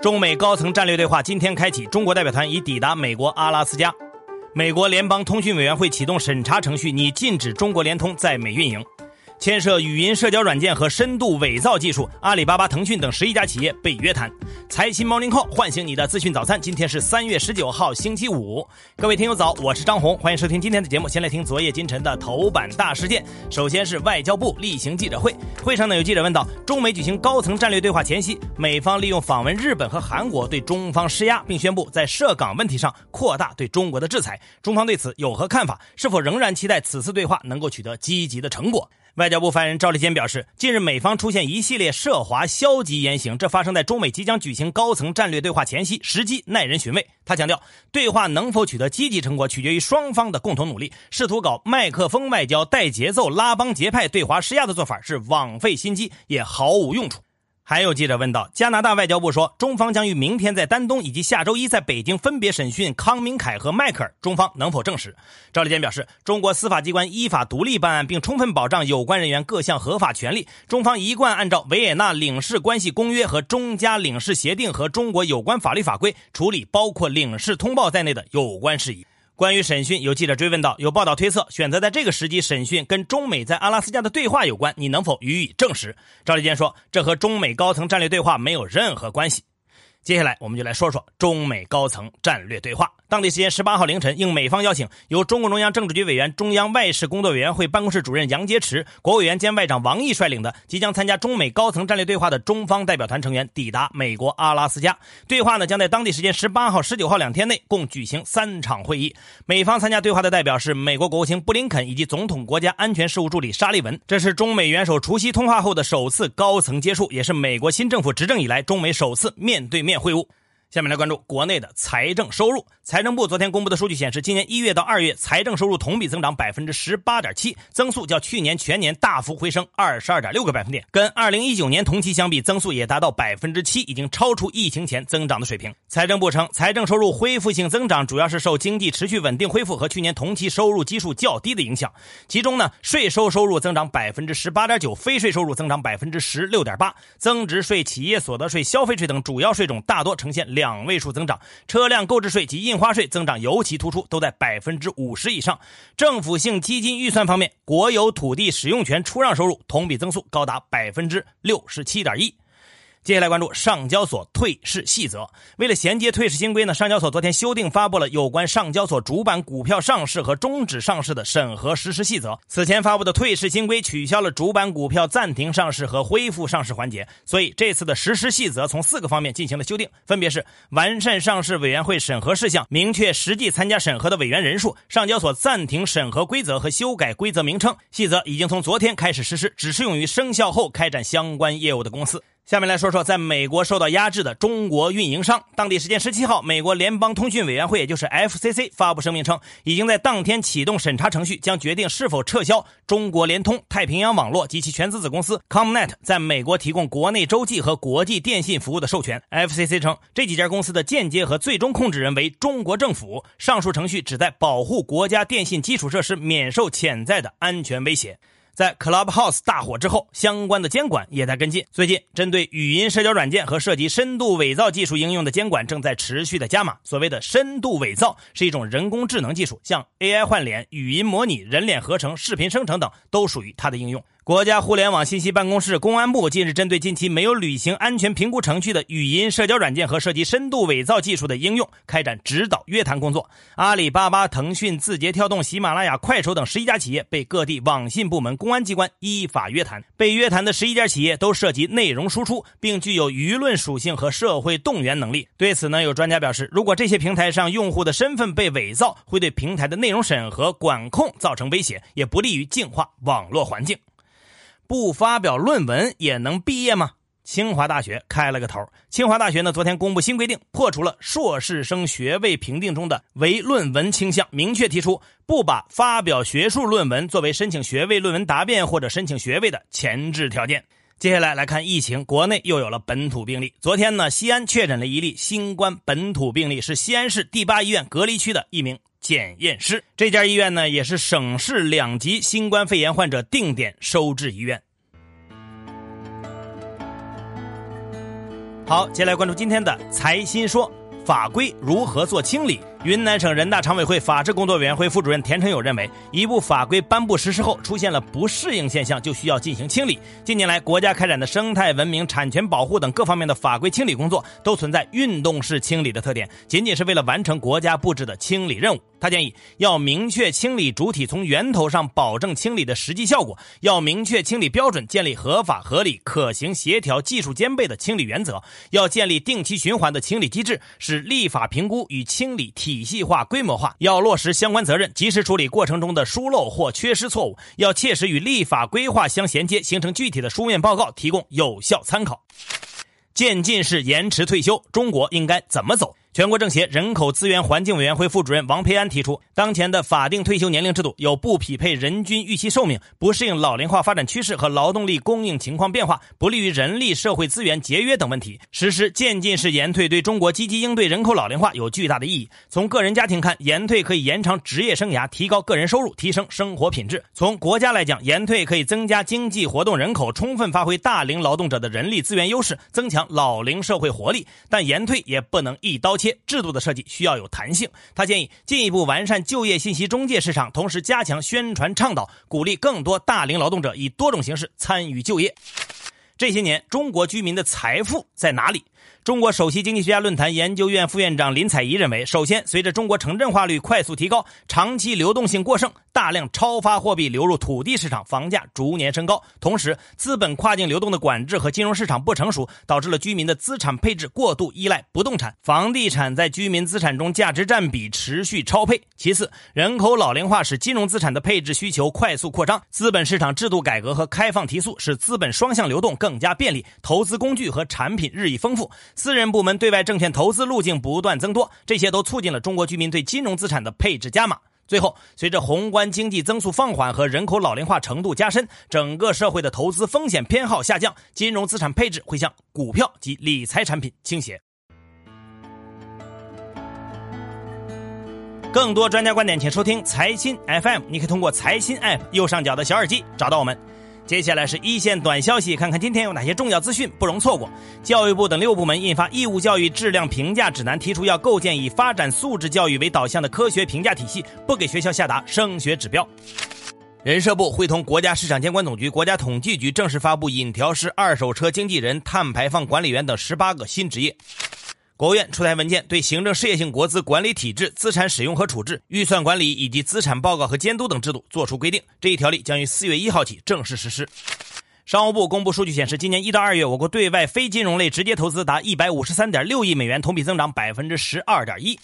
中美高层战略对话今天开启，中国代表团已抵达美国阿拉斯加。美国联邦通讯委员会启动审查程序，拟禁止中国联通在美运营。牵涉语音社交软件和深度伪造技术，阿里巴巴、腾讯等十一家企业被约谈。财新 Morning Call 唤醒你的资讯早餐。今天是三月十九号，星期五。各位听友早，我是张红，欢迎收听今天的节目。先来听昨夜今晨的头版大事件。首先是外交部例行记者会，会上呢有记者问到，中美举行高层战略对话前夕，美方利用访问日本和韩国对中方施压，并宣布在涉港问题上扩大对中国的制裁。中方对此有何看法？是否仍然期待此次对话能够取得积极的成果？外交部发言人赵立坚表示，近日美方出现一系列涉华消极言行，这发生在中美即将举行高层战略对话前夕，时机耐人寻味。他强调，对话能否取得积极成果，取决于双方的共同努力。试图搞麦克风外交、带节奏、拉帮结派、对华施压的做法是枉费心机，也毫无用处。还有记者问到，加拿大外交部说，中方将于明天在丹东以及下周一在北京分别审讯康明凯和迈克尔，中方能否证实？赵立坚表示，中国司法机关依法独立办案，并充分保障有关人员各项合法权利。中方一贯按照维也纳领事关系公约和中加领事协定和中国有关法律法规处理包括领事通报在内的有关事宜。关于审讯，有记者追问到，有报道推测选择在这个时机审讯跟中美在阿拉斯加的对话有关，你能否予以证实？赵立坚说，这和中美高层战略对话没有任何关系。接下来，我们就来说说中美高层战略对话。当地时间十八号凌晨，应美方邀请，由中共中央政治局委员、中央外事工作委员会办公室主任杨洁篪、国务委员兼外长王毅率领的即将参加中美高层战略对话的中方代表团成员抵达美国阿拉斯加。对话呢，将在当地时间十八号、十九号两天内共举行三场会议。美方参加对话的代表是美国国务卿布林肯以及总统国家安全事务助理沙利文。这是中美元首除夕通话后的首次高层接触，也是美国新政府执政以来中美首次面对面。会晤。下面来关注国内的财政收入。财政部昨天公布的数据显示，今年一月到二月，财政收入同比增长百分之十八点七，增速较去年全年大幅回升二十二点六个百分点，跟二零一九年同期相比，增速也达到百分之七，已经超出疫情前增长的水平。财政部称，财政收入恢复性增长主要是受经济持续稳定恢复和去年同期收入基数较低的影响。其中呢，税收收入增长百分之十八点九，非税收入增长百分之十六点八，增值税、企业所得税、消费税等主要税种大多呈现。两位数增长，车辆购置税及印花税增长尤其突出，都在百分之五十以上。政府性基金预算方面，国有土地使用权出让收入同比增速高达百分之六十七点一。接下来关注上交所退市细则。为了衔接退市新规呢，上交所昨天修订发布了有关上交所主板股票上市和终止上市的审核实施细则。此前发布的退市新规取消了主板股票暂停上市和恢复上市环节，所以这次的实施细则从四个方面进行了修订，分别是完善上市委员会审核事项，明确实际参加审核的委员人数，上交所暂停审核规则和修改规则名称。细则已经从昨天开始实施，只适用于生效后开展相关业务的公司。下面来说说在美国受到压制的中国运营商。当地时间十七号，美国联邦通讯委员会，也就是 FCC 发布声明称，已经在当天启动审查程序，将决定是否撤销中国联通、太平洋网络及其全资子公司 ComNet 在美国提供国内洲际和国际电信服务的授权。FCC 称，这几家公司的间接和最终控制人为中国政府。上述程序旨在保护国家电信基础设施免受潜在的安全威胁。在 Clubhouse 大火之后，相关的监管也在跟进。最近，针对语音社交软件和涉及深度伪造技术应用的监管正在持续的加码。所谓的深度伪造是一种人工智能技术，像 AI 换脸、语音模拟、人脸合成、视频生成等，都属于它的应用。国家互联网信息办公室、公安部近日针对近期没有履行安全评估程序的语音社交软件和涉及深度伪造技术的应用，开展指导约谈工作。阿里巴巴、腾讯、字节跳动、喜马拉雅、快手等十一家企业被各地网信部门、公安机关依法约谈。被约谈的十一家企业都涉及内容输出，并具有舆论属性和社会动员能力。对此呢，有专家表示，如果这些平台上用户的身份被伪造，会对平台的内容审核管控造成威胁，也不利于净化网络环境。不发表论文也能毕业吗？清华大学开了个头。清华大学呢，昨天公布新规定，破除了硕士生学位评定中的唯论文倾向，明确提出不把发表学术论文作为申请学位论文答辩或者申请学位的前置条件。接下来来看疫情，国内又有了本土病例。昨天呢，西安确诊了一例新冠本土病例，是西安市第八医院隔离区的一名。检验师这家医院呢，也是省市两级新冠肺炎患者定点收治医院。好，接下来关注今天的财新说法规如何做清理。云南省人大常委会法制工作委员会副主任田成友认为，一部法规颁布实施后出现了不适应现象，就需要进行清理。近年来，国家开展的生态文明、产权保护等各方面的法规清理工作，都存在运动式清理的特点，仅仅是为了完成国家布置的清理任务。他建议要明确清理主体，从源头上保证清理的实际效果；要明确清理标准，建立合法、合理、可行、协调、技术兼备的清理原则；要建立定期循环的清理机制，使立法评估与清理体系化、规模化；要落实相关责任，及时处理过程中的疏漏或缺失错误；要切实与立法规划相衔接，形成具体的书面报告，提供有效参考。渐进式延迟退休，中国应该怎么走？全国政协人口资源环境委员会副主任王培安提出，当前的法定退休年龄制度有不匹配人均预期寿命、不适应老龄化发展趋势和劳动力供应情况变化、不利于人力社会资源节约等问题。实施渐进式延退对中国积极应对人口老龄化有巨大的意义。从个人家庭看，延退可以延长职业生涯，提高个人收入，提升生活品质；从国家来讲，延退可以增加经济活动人口，充分发挥大龄劳动者的人力资源优势，增强老龄社会活力。但延退也不能一刀切。制度的设计需要有弹性。他建议进一步完善就业信息中介市场，同时加强宣传倡导，鼓励更多大龄劳动者以多种形式参与就业。这些年，中国居民的财富在哪里？中国首席经济学家论坛研究院副院长林采宜认为，首先，随着中国城镇化率快速提高，长期流动性过剩，大量超发货币流入土地市场，房价逐年升高。同时，资本跨境流动的管制和金融市场不成熟，导致了居民的资产配置过度依赖不动产，房地产在居民资产中价值占比持续超配。其次，人口老龄化使金融资产的配置需求快速扩张，资本市场制度改革和开放提速，使资本双向流动更加便利，投资工具和产品日益丰富。私人部门对外证券投资路径不断增多，这些都促进了中国居民对金融资产的配置加码。最后，随着宏观经济增速放缓和人口老龄化程度加深，整个社会的投资风险偏好下降，金融资产配置会向股票及理财产品倾斜。更多专家观点，请收听财新 FM。你可以通过财新 App 右上角的小耳机找到我们。接下来是一线短消息，看看今天有哪些重要资讯不容错过。教育部等六部门印发《义务教育质量评价指南》，提出要构建以发展素质教育为导向的科学评价体系，不给学校下达升学指标。人社部会同国家市场监管总局、国家统计局正式发布引调式二手车经纪人、碳排放管理员等十八个新职业。国务院出台文件，对行政事业性国资管理体制、资产使用和处置、预算管理以及资产报告和监督等制度作出规定。这一条例将于四月一号起正式实施。商务部公布数据显示，今年一到二月，我国对外非金融类直接投资达一百五十三点六亿美元，同比增长百分之十二点一。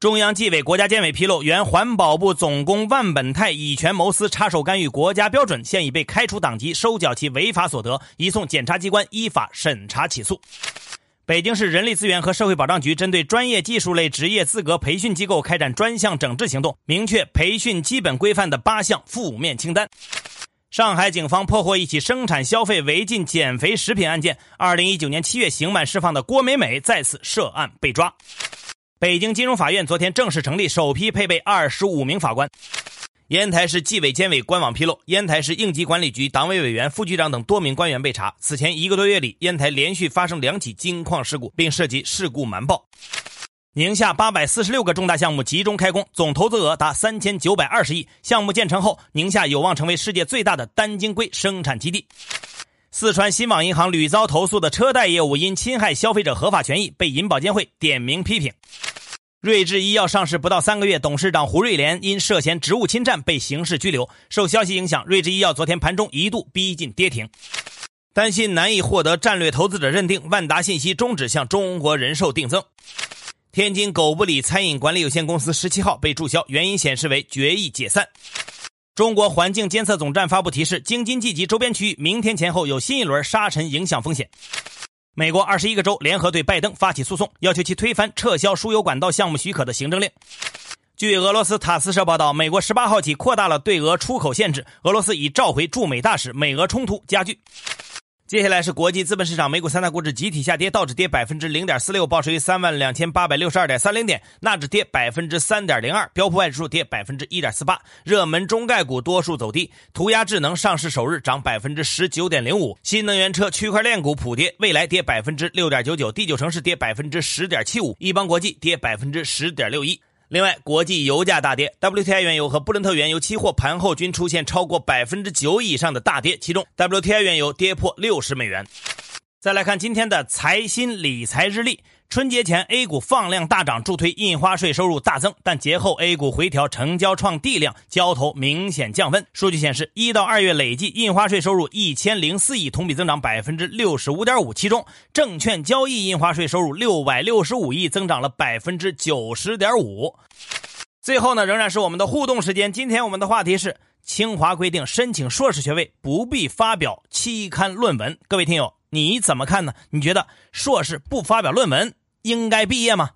中央纪委国家监委披露，原环保部总工万本泰以权谋私、插手干预国家标准，现已被开除党籍、收缴其违法所得，移送检察机关依法审查起诉。北京市人力资源和社会保障局针对专业技术类职业资格培训机构开展专项整治行动，明确培训基本规范的八项负面清单。上海警方破获一起生产消费违禁减肥食品案件，二零一九年七月刑满释放的郭美美再次涉案被抓。北京金融法院昨天正式成立，首批配备二十五名法官。烟台市纪委监委官网披露，烟台市应急管理局党委委员、副局长等多名官员被查。此前一个多月里，烟台连续发生两起金矿事故，并涉及事故瞒报。宁夏八百四十六个重大项目集中开工，总投资额达三千九百二十亿。项目建成后，宁夏有望成为世界最大的单晶硅生产基地。四川新网银行屡遭投诉的车贷业务因侵害消费者合法权益，被银保监会点名批评。睿智医药上市不到三个月，董事长胡瑞莲因涉嫌职务侵占被刑事拘留。受消息影响，睿智医药昨天盘中一度逼近跌停。担心难以获得战略投资者认定，万达信息终止向中国人寿定增。天津狗不理餐饮管理有限公司十七号被注销，原因显示为决议解散。中国环境监测总站发布提示，京津冀及周边区域明天前后有新一轮沙尘影响风险。美国二十一个州联合对拜登发起诉讼，要求其推翻撤销输油管道项目许可的行政令。据俄罗斯塔斯社报道，美国十八号起扩大了对俄出口限制，俄罗斯已召回驻美大使，美俄冲突加剧。接下来是国际资本市场，美股三大股指集体下跌，道指跌百分之零点四六，报收于三万两千八百六十二点三零点；纳指跌百分之三点零二，标普指数跌百分之一点四八。热门中概股多数走低，涂鸦智能上市首日涨百分之十九点零五，新能源车、区块链股普跌，未来跌百分之六点九九，第九城市跌百分之十点七五，易邦国际跌百分之十点六一。另外，国际油价大跌，WTI 原油和布伦特原油期货盘后均出现超过百分之九以上的大跌，其中 WTI 原油跌破六十美元。再来看今天的财新理财日历。春节前 A 股放量大涨，助推印花税收入大增，但节后 A 股回调，成交创地量，交投明显降温。数据显示，一到二月累计印花税收入一千零四亿，同比增长百分之六十五点五，其中证券交易印花税收入六百六十五亿，增长了百分之九十点五。最后呢，仍然是我们的互动时间。今天我们的话题是：清华规定申请硕士学位不必发表期刊论文。各位听友，你怎么看呢？你觉得硕士不发表论文？应该毕业吗？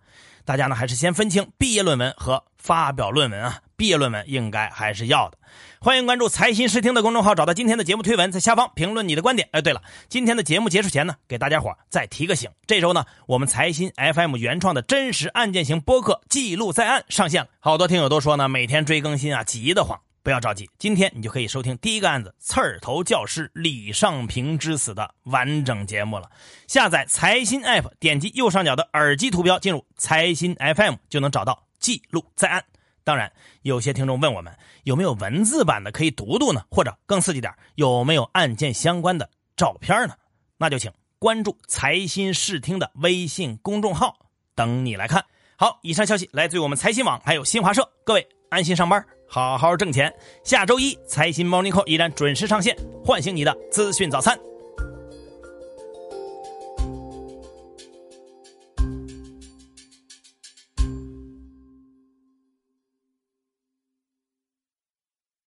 大家呢还是先分清毕业论文和发表论文啊。毕业论文应该还是要的。欢迎关注财新视听的公众号，找到今天的节目推文，在下方评论你的观点。哎，对了，今天的节目结束前呢，给大家伙再提个醒：这周呢，我们财新 FM 原创的真实案件型播客《记录在案》上线了。好多听友都说呢，每天追更新啊，急得慌。不要着急，今天你就可以收听第一个案子——刺儿头教师李尚平之死的完整节目了。下载财新 App，点击右上角的耳机图标，进入财新 FM 就能找到记录在案。当然，有些听众问我们有没有文字版的可以读读呢？或者更刺激点，有没有案件相关的照片呢？那就请关注财新视听的微信公众号，等你来看。好，以上消息来自于我们财新网，还有新华社。各位安心上班。好好挣钱，下周一财新 Morning Call 依然准时上线，唤醒你的资讯早餐。